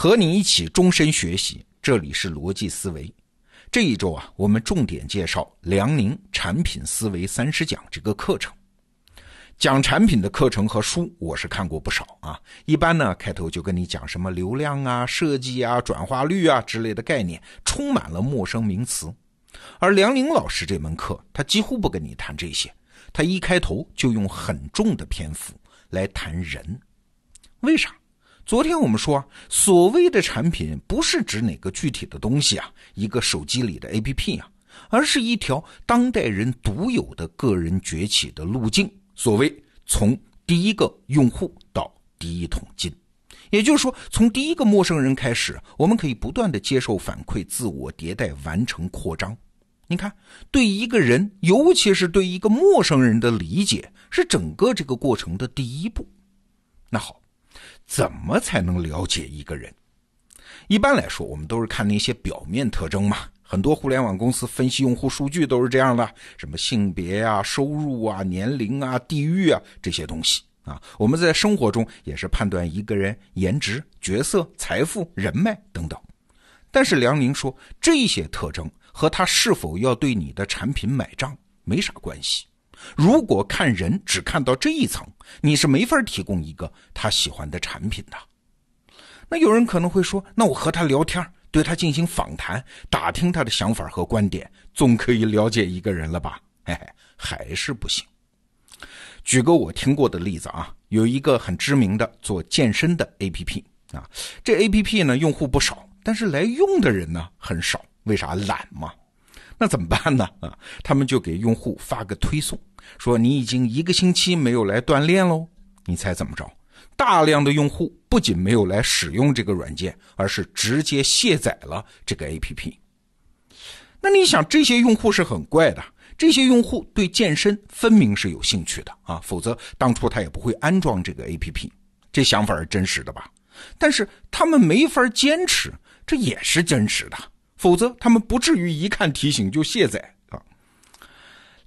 和你一起终身学习，这里是逻辑思维。这一周啊，我们重点介绍梁宁产品思维三十讲这个课程。讲产品的课程和书，我是看过不少啊。一般呢，开头就跟你讲什么流量啊、设计啊、转化率啊之类的概念，充满了陌生名词。而梁宁老师这门课，他几乎不跟你谈这些，他一开头就用很重的篇幅来谈人。为啥？昨天我们说啊，所谓的产品不是指哪个具体的东西啊，一个手机里的 APP 啊，而是一条当代人独有的个人崛起的路径。所谓从第一个用户到第一桶金，也就是说，从第一个陌生人开始，我们可以不断的接受反馈，自我迭代，完成扩张。你看，对一个人，尤其是对一个陌生人的理解，是整个这个过程的第一步。那好。怎么才能了解一个人？一般来说，我们都是看那些表面特征嘛。很多互联网公司分析用户数据都是这样的：什么性别啊、收入啊、年龄啊、地域啊这些东西啊。我们在生活中也是判断一个人颜值、角色、财富、人脉等等。但是梁宁说，这些特征和他是否要对你的产品买账没啥关系。如果看人只看到这一层，你是没法提供一个他喜欢的产品的。那有人可能会说，那我和他聊天，对他进行访谈，打听他的想法和观点，总可以了解一个人了吧？嘿嘿，还是不行。举个我听过的例子啊，有一个很知名的做健身的 APP 啊，这 APP 呢用户不少，但是来用的人呢很少，为啥？懒嘛。那怎么办呢？啊，他们就给用户发个推送，说你已经一个星期没有来锻炼喽。你猜怎么着？大量的用户不仅没有来使用这个软件，而是直接卸载了这个 APP。那你想，这些用户是很怪的，这些用户对健身分明是有兴趣的啊，否则当初他也不会安装这个 APP。这想法是真实的吧？但是他们没法坚持，这也是真实的。否则，他们不至于一看提醒就卸载。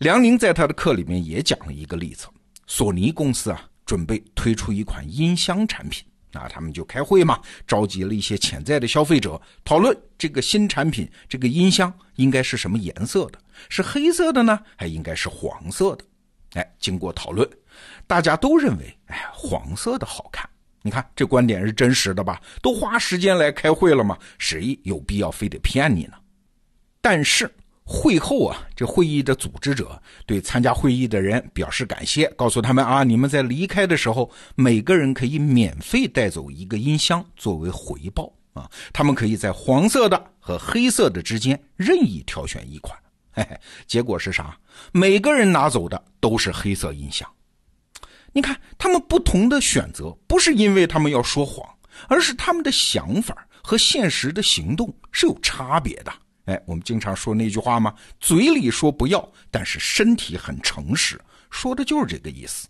梁宁在他的课里面也讲了一个例子：索尼公司啊，准备推出一款音箱产品，那他们就开会嘛，召集了一些潜在的消费者，讨论这个新产品这个音箱应该是什么颜色的，是黑色的呢，还应该是黄色的？哎，经过讨论，大家都认为，哎，黄色的好看。你看这观点是真实的吧？都花时间来开会了吗？谁有必要非得骗你呢？但是会后啊，这会议的组织者对参加会议的人表示感谢，告诉他们啊，你们在离开的时候，每个人可以免费带走一个音箱作为回报啊。他们可以在黄色的和黑色的之间任意挑选一款。嘿嘿，结果是啥？每个人拿走的都是黑色音箱。你看，他们不同的选择，不是因为他们要说谎，而是他们的想法和现实的行动是有差别的。哎，我们经常说那句话吗？嘴里说不要，但是身体很诚实，说的就是这个意思。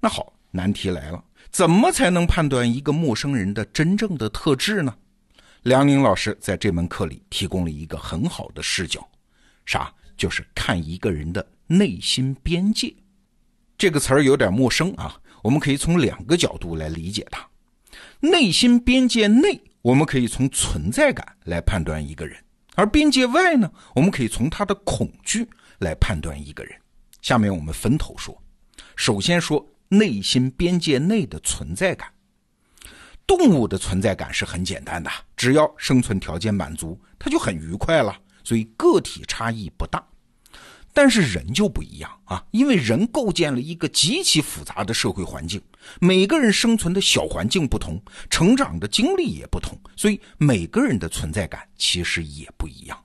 那好，难题来了，怎么才能判断一个陌生人的真正的特质呢？梁宁老师在这门课里提供了一个很好的视角，啥？就是看一个人的内心边界。这个词儿有点陌生啊，我们可以从两个角度来理解它。内心边界内，我们可以从存在感来判断一个人；而边界外呢，我们可以从他的恐惧来判断一个人。下面我们分头说。首先说内心边界内的存在感。动物的存在感是很简单的，只要生存条件满足，它就很愉快了，所以个体差异不大。但是人就不一样啊，因为人构建了一个极其复杂的社会环境，每个人生存的小环境不同，成长的经历也不同，所以每个人的存在感其实也不一样。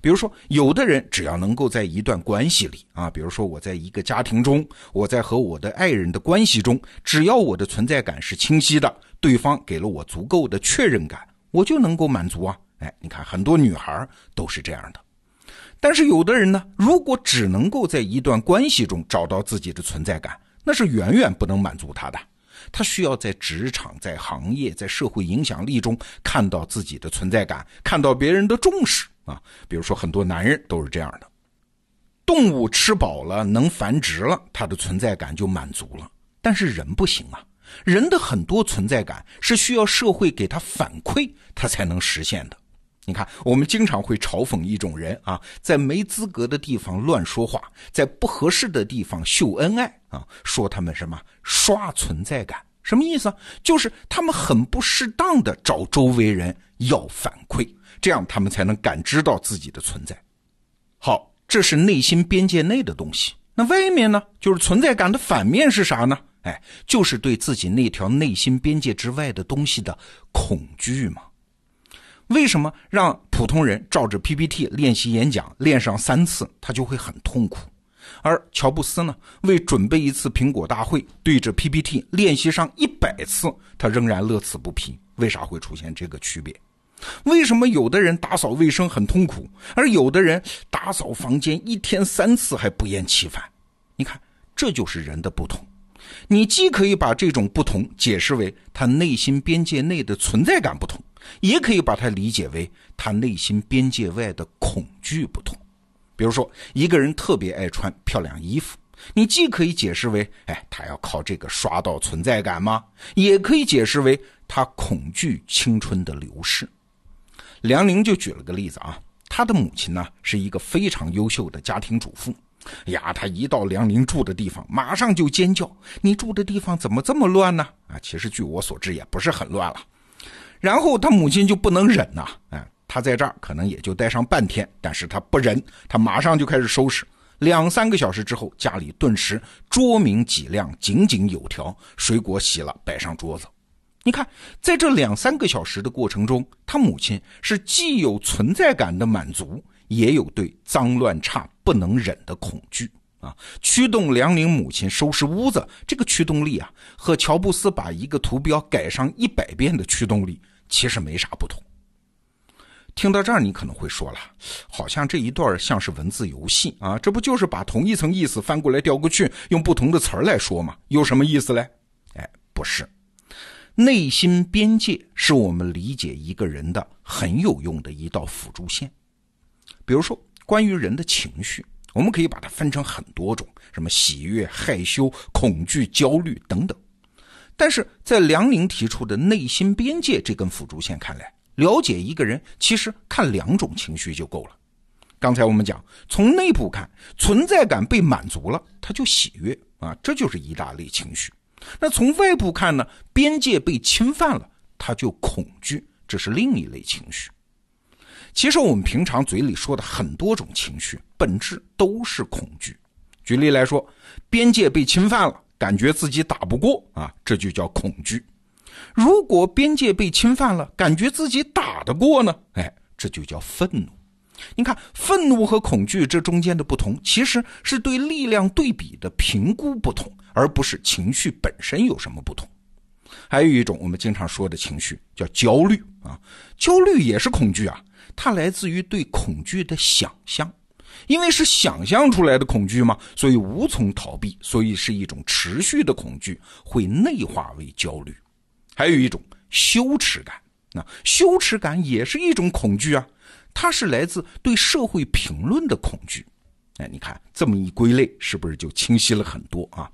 比如说，有的人只要能够在一段关系里啊，比如说我在一个家庭中，我在和我的爱人的关系中，只要我的存在感是清晰的，对方给了我足够的确认感，我就能够满足啊。哎，你看很多女孩都是这样的。但是有的人呢，如果只能够在一段关系中找到自己的存在感，那是远远不能满足他的。他需要在职场、在行业、在社会影响力中看到自己的存在感，看到别人的重视啊。比如说，很多男人都是这样的：动物吃饱了，能繁殖了，他的存在感就满足了。但是人不行啊，人的很多存在感是需要社会给他反馈，他才能实现的。你看，我们经常会嘲讽一种人啊，在没资格的地方乱说话，在不合适的地方秀恩爱啊，说他们什么刷存在感，什么意思？就是他们很不适当的找周围人要反馈，这样他们才能感知到自己的存在。好，这是内心边界内的东西。那外面呢？就是存在感的反面是啥呢？哎，就是对自己那条内心边界之外的东西的恐惧嘛。为什么让普通人照着 PPT 练习演讲，练上三次他就会很痛苦，而乔布斯呢，为准备一次苹果大会，对着 PPT 练习上一百次，他仍然乐此不疲。为啥会出现这个区别？为什么有的人打扫卫生很痛苦，而有的人打扫房间一天三次还不厌其烦？你看，这就是人的不同。你既可以把这种不同解释为他内心边界内的存在感不同。也可以把它理解为他内心边界外的恐惧不同。比如说，一个人特别爱穿漂亮衣服，你既可以解释为，哎，他要靠这个刷到存在感吗？也可以解释为他恐惧青春的流逝。梁宁就举了个例子啊，他的母亲呢是一个非常优秀的家庭主妇，呀，他一到梁宁住的地方，马上就尖叫：“你住的地方怎么这么乱呢？”啊，其实据我所知也不是很乱了。然后他母亲就不能忍呐，哎，他在这儿可能也就待上半天，但是他不忍，他马上就开始收拾。两三个小时之后，家里顿时桌明几亮，井井有条，水果洗了摆上桌子。你看，在这两三个小时的过程中，他母亲是既有存在感的满足，也有对脏乱差不能忍的恐惧。啊，驱动梁宁母亲收拾屋子，这个驱动力啊，和乔布斯把一个图标改上一百遍的驱动力其实没啥不同。听到这儿，你可能会说了，好像这一段像是文字游戏啊，这不就是把同一层意思翻过来调过去，用不同的词儿来说吗？有什么意思嘞？哎，不是，内心边界是我们理解一个人的很有用的一道辅助线。比如说，关于人的情绪。我们可以把它分成很多种，什么喜悦、害羞、恐惧、焦虑等等。但是在梁宁提出的内心边界这根辅助线看来，了解一个人其实看两种情绪就够了。刚才我们讲，从内部看，存在感被满足了，他就喜悦啊，这就是一大类情绪。那从外部看呢，边界被侵犯了，他就恐惧，这是另一类情绪。其实我们平常嘴里说的很多种情绪，本质都是恐惧。举例来说，边界被侵犯了，感觉自己打不过啊，这就叫恐惧。如果边界被侵犯了，感觉自己打得过呢？哎，这就叫愤怒。你看，愤怒和恐惧这中间的不同，其实是对力量对比的评估不同，而不是情绪本身有什么不同。还有一种我们经常说的情绪叫焦虑啊，焦虑也是恐惧啊。它来自于对恐惧的想象，因为是想象出来的恐惧嘛，所以无从逃避，所以是一种持续的恐惧，会内化为焦虑。还有一种羞耻感，那羞耻感也是一种恐惧啊，它是来自对社会评论的恐惧。哎，你看这么一归类，是不是就清晰了很多啊？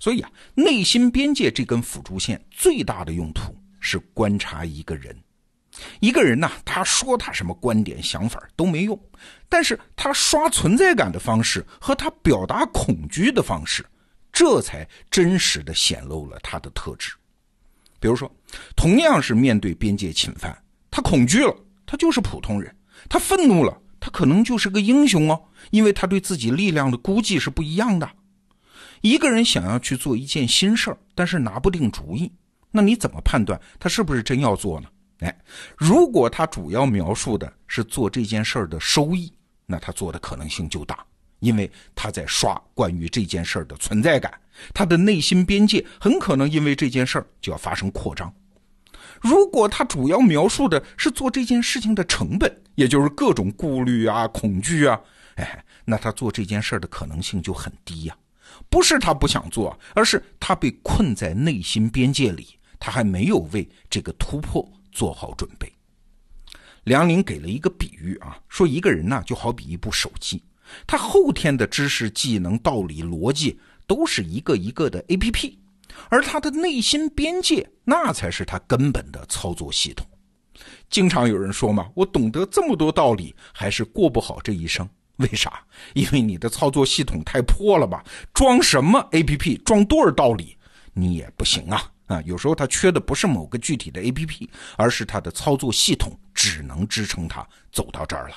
所以啊，内心边界这根辅助线最大的用途是观察一个人。一个人呢，他说他什么观点、想法都没用，但是他刷存在感的方式和他表达恐惧的方式，这才真实的显露了他的特质。比如说，同样是面对边界侵犯，他恐惧了，他就是普通人；他愤怒了，他可能就是个英雄哦，因为他对自己力量的估计是不一样的。一个人想要去做一件新事儿，但是拿不定主意，那你怎么判断他是不是真要做呢？哎，如果他主要描述的是做这件事儿的收益，那他做的可能性就大，因为他在刷关于这件事儿的存在感，他的内心边界很可能因为这件事儿就要发生扩张。如果他主要描述的是做这件事情的成本，也就是各种顾虑啊、恐惧啊，哎，那他做这件事儿的可能性就很低呀。不是他不想做，而是他被困在内心边界里，他还没有为这个突破。做好准备。梁宁给了一个比喻啊，说一个人呢就好比一部手机，他后天的知识、技能、道理、逻辑都是一个一个的 A P P，而他的内心边界，那才是他根本的操作系统。经常有人说嘛，我懂得这么多道理，还是过不好这一生。为啥？因为你的操作系统太破了吧？装什么 APP，装多少道理，你也不行啊！啊，有时候他缺的不是某个具体的 APP，而是他的操作系统只能支撑他走到这儿了。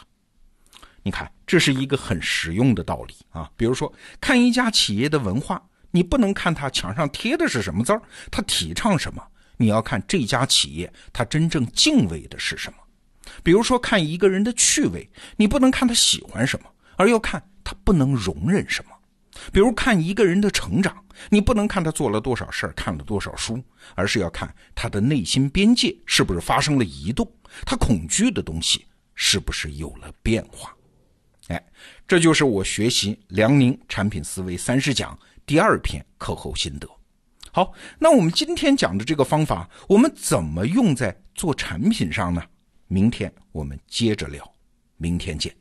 你看，这是一个很实用的道理啊。比如说，看一家企业的文化，你不能看他墙上贴的是什么字儿，他提倡什么，你要看这家企业他真正敬畏的是什么。比如说，看一个人的趣味，你不能看他喜欢什么，而要看他不能容忍什么。比如看一个人的成长，你不能看他做了多少事儿，看了多少书，而是要看他的内心边界是不是发生了移动，他恐惧的东西是不是有了变化。哎，这就是我学习梁宁产品思维三十讲第二篇课后心得。好，那我们今天讲的这个方法，我们怎么用在做产品上呢？明天我们接着聊，明天见。